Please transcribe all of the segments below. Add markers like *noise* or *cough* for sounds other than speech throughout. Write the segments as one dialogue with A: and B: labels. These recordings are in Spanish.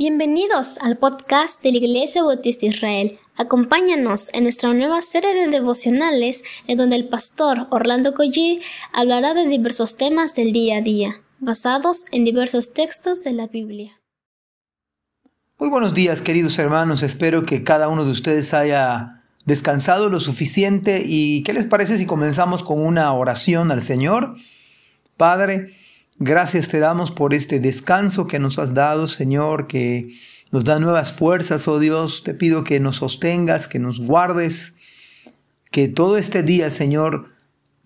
A: Bienvenidos al podcast de la Iglesia Bautista Israel. Acompáñanos en nuestra nueva serie de devocionales en donde el pastor Orlando Collie hablará de diversos temas del día a día, basados en diversos textos de la Biblia.
B: Muy buenos días queridos hermanos, espero que cada uno de ustedes haya descansado lo suficiente y ¿qué les parece si comenzamos con una oración al Señor? Padre, Gracias te damos por este descanso que nos has dado, Señor, que nos da nuevas fuerzas, oh Dios. Te pido que nos sostengas, que nos guardes, que todo este día, Señor,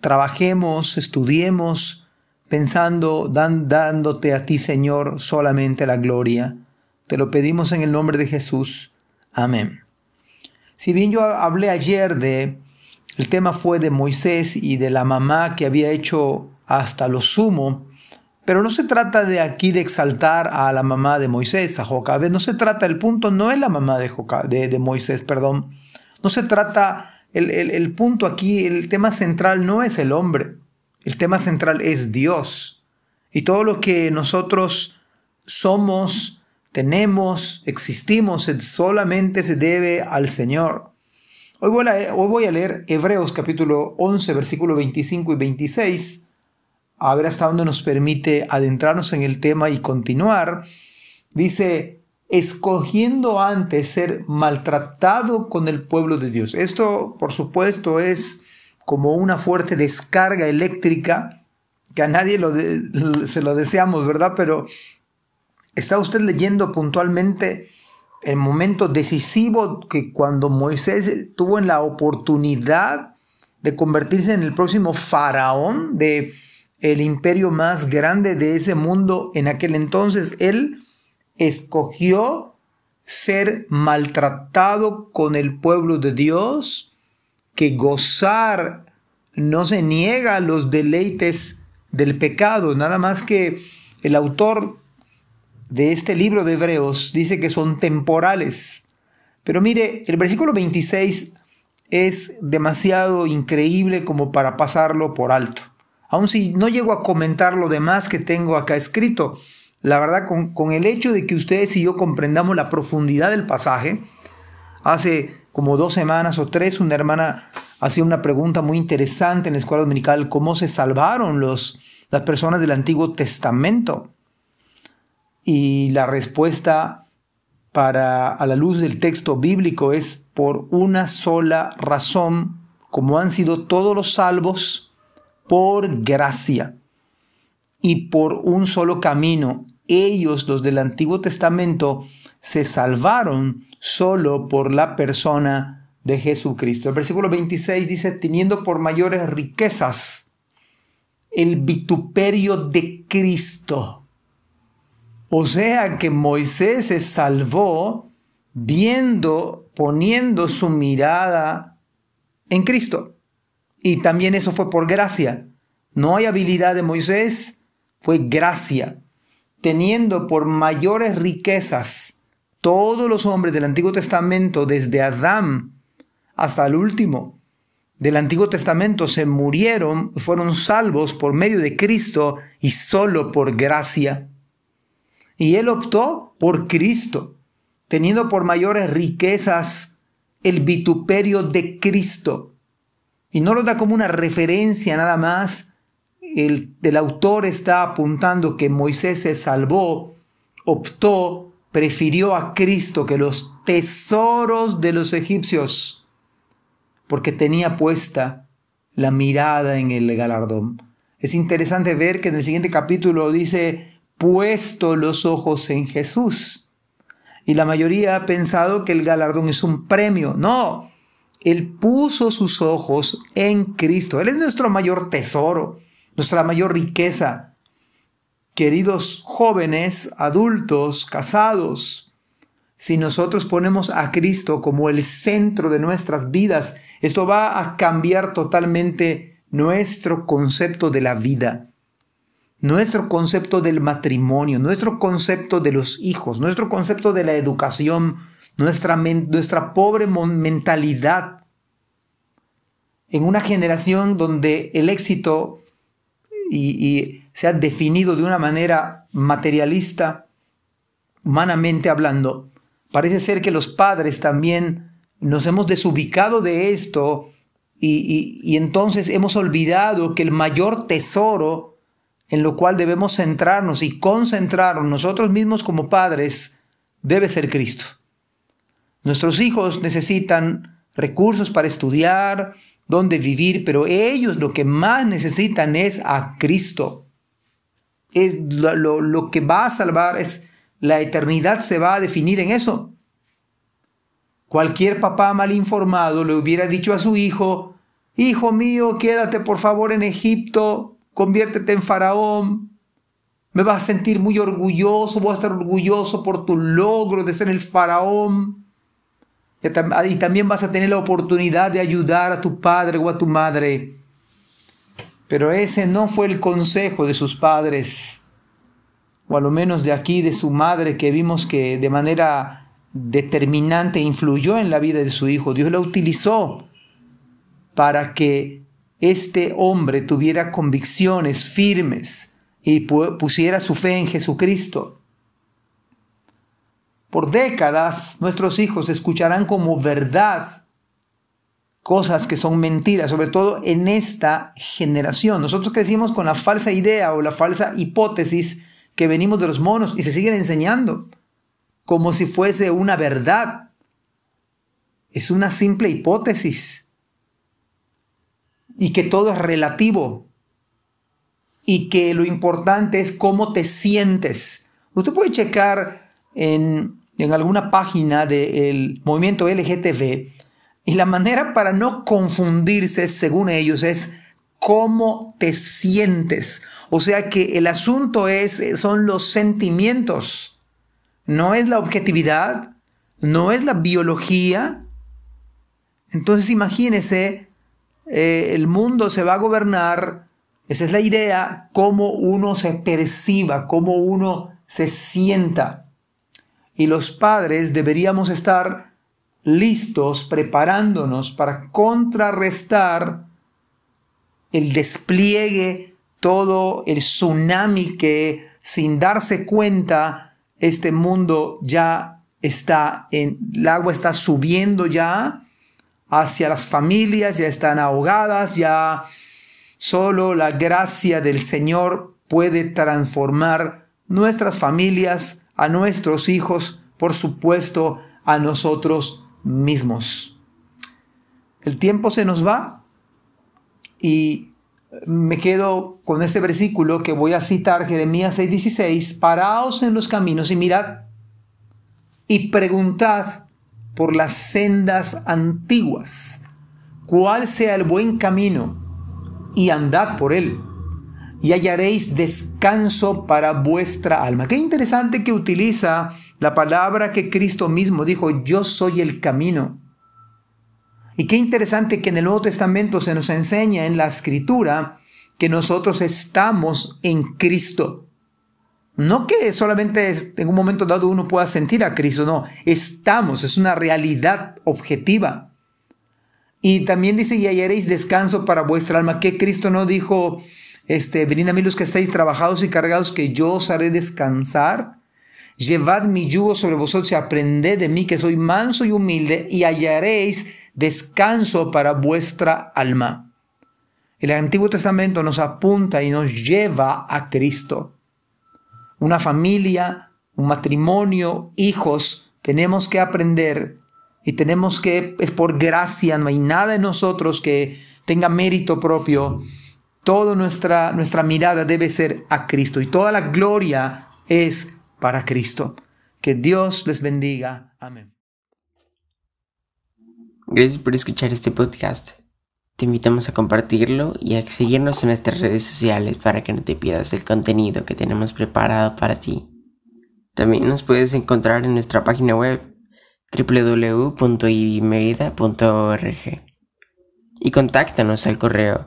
B: trabajemos, estudiemos, pensando, dándote a ti, Señor, solamente la gloria. Te lo pedimos en el nombre de Jesús. Amén. Si bien yo hablé ayer de, el tema fue de Moisés y de la mamá que había hecho hasta lo sumo, pero no se trata de aquí de exaltar a la mamá de Moisés, a Jocabed. No se trata, el punto no es la mamá de, de, Moisés, perdón. No se trata, el, el punto aquí, el tema central no es el hombre. El tema central es Dios. Y todo lo que nosotros somos, tenemos, existimos, solamente se debe al Señor. Hoy voy, a, hoy voy a, leer Hebreos capítulo 11, versículo 25 y 26, a ver hasta dónde nos permite adentrarnos en el tema y continuar, dice, escogiendo antes ser maltratado con el pueblo de Dios. Esto, por supuesto, es como una fuerte descarga eléctrica que a nadie lo *laughs* se lo deseamos, ¿verdad? Pero está usted leyendo puntualmente el momento decisivo que cuando Moisés tuvo en la oportunidad de convertirse en el próximo faraón, de el imperio más grande de ese mundo en aquel entonces, él escogió ser maltratado con el pueblo de Dios, que gozar no se niega a los deleites del pecado, nada más que el autor de este libro de Hebreos dice que son temporales. Pero mire, el versículo 26 es demasiado increíble como para pasarlo por alto aun si no llego a comentar lo demás que tengo acá escrito. La verdad, con, el hecho de que ustedes y yo comprendamos la profundidad del pasaje, hace como dos semanas o tres, una hermana hacía una pregunta muy interesante en la escuela dominical, ¿cómo se salvaron los, las personas del Antiguo Testamento? Y la respuesta para a la luz del texto bíblico es por una sola razón, como han sido todos los salvos, por gracia y por un solo camino. Ellos, los del Antiguo Testamento, se salvaron solo por la persona de Jesucristo. El versículo 26 dice, teniendo por mayores riquezas el vituperio de Cristo. O sea que Moisés se salvó viendo, poniendo su mirada en Cristo. Y también eso fue por gracia. No hay habilidad de Moisés, fue gracia. Teniendo por mayores riquezas todos los hombres del Antiguo Testamento, desde Adán hasta el último del Antiguo Testamento, se murieron, fueron salvos por medio de Cristo y solo por gracia. Y él optó por Cristo, teniendo por mayores riquezas el vituperio de Cristo y no lo da como una referencia nada más. El, el autor está apuntando que Moisés se salvó, optó, prefirió a Cristo que los tesoros de los egipcios, porque tenía puesta la mirada en el galardón. Es interesante ver que en el siguiente capítulo dice, puesto los ojos en Jesús. Y la mayoría ha pensado que el galardón es un premio. No, él puso sus ojos en Cristo. Él es nuestro mayor tesoro, nuestra mayor riqueza. Queridos jóvenes, adultos, casados, si nosotros ponemos a Cristo como el centro de nuestras vidas, esto va a cambiar totalmente nuestro concepto de la vida, nuestro concepto del matrimonio, nuestro concepto de los hijos, nuestro concepto de la educación, nuestra, nuestra pobre mentalidad en una generación donde el éxito y, se ha definido de una manera materialista, humanamente hablando, parece ser que los padres también nos hemos desubicado de esto y, y, entonces hemos olvidado que el mayor tesoro en lo cual debemos centrarnos y concentrarnos nosotros mismos como padres debe ser Cristo. Nuestros hijos necesitan recursos para estudiar, dónde vivir, pero ellos lo que más necesitan es a Cristo. Es lo, que va a salvar, es la eternidad se va a definir en eso. Cualquier papá mal informado le hubiera dicho a su hijo, Hijo mío, quédate por favor en Egipto, conviértete en faraón, me vas a sentir muy orgulloso, voy a estar orgulloso por tu logro de ser el faraón. Y también vas a tener la oportunidad de ayudar a tu padre o a tu madre. Pero ese no fue el consejo de sus padres, o a lo menos de aquí, de su madre, que vimos que de manera determinante influyó en la vida de su hijo. Dios lo utilizó para que este hombre tuviera convicciones firmes y pusiera su fe en Jesucristo. Por décadas nuestros hijos escucharán como verdad cosas que son mentiras, sobre todo en esta generación. Nosotros crecimos con la falsa idea o la falsa hipótesis que venimos de los monos y se siguen enseñando como si fuese una verdad. Es una simple hipótesis. Y que todo es relativo y que lo importante es cómo te sientes. Usted puede checar en, alguna página del movimiento LGTB y la manera para no confundirse, según ellos, es cómo te sientes. O sea que el asunto es, son los sentimientos, no es la objetividad, no es la biología. Entonces imagínese, eh, el mundo se va a gobernar esa es la idea, cómo uno se perciba, cómo uno se sienta. Y los padres deberíamos estar listos, preparándonos para contrarrestar el despliegue, todo el tsunami que sin darse cuenta este mundo ya está en, el agua está subiendo ya hacia las familias, ya están ahogadas, ya Solo la gracia del Señor puede transformar nuestras familias, a nuestros hijos, por supuesto, a nosotros mismos. El tiempo se nos va y me quedo con este versículo que voy a citar, Jeremías 6:16, paraos en los caminos y mirad y preguntad por las sendas antiguas, cuál sea el buen camino y andad por él, y hallaréis descanso para vuestra alma. Qué interesante que utiliza la palabra que Cristo mismo dijo, yo soy el camino. Y qué interesante que en el Nuevo Testamento se nos enseña en la escritura que nosotros estamos en Cristo. No que solamente en un momento dado uno pueda sentir a Cristo, no, estamos, es una realidad objetiva. Y también dice, y hallaréis descanso para vuestra alma. Que Cristo no dijo, este, venid a mí los que estáis trabajados y cargados, que yo os haré descansar. Llevad mi yugo sobre vosotros y aprended de mí, que soy manso y humilde, y hallaréis descanso para vuestra alma. El Antiguo Testamento nos apunta y nos lleva a Cristo. Una familia, un matrimonio, hijos, tenemos que aprender y tenemos que, es por gracia, no hay nada en nosotros que tenga mérito propio. Toda nuestra, nuestra mirada debe ser a Cristo y toda la gloria es para Cristo. Que Dios les bendiga. Amén.
C: Gracias por escuchar este podcast. Te invitamos a compartirlo y a seguirnos en nuestras redes sociales para que no te pierdas el contenido que tenemos preparado para ti. También nos puedes encontrar en nuestra página web www.ibismerida.org y contáctanos al correo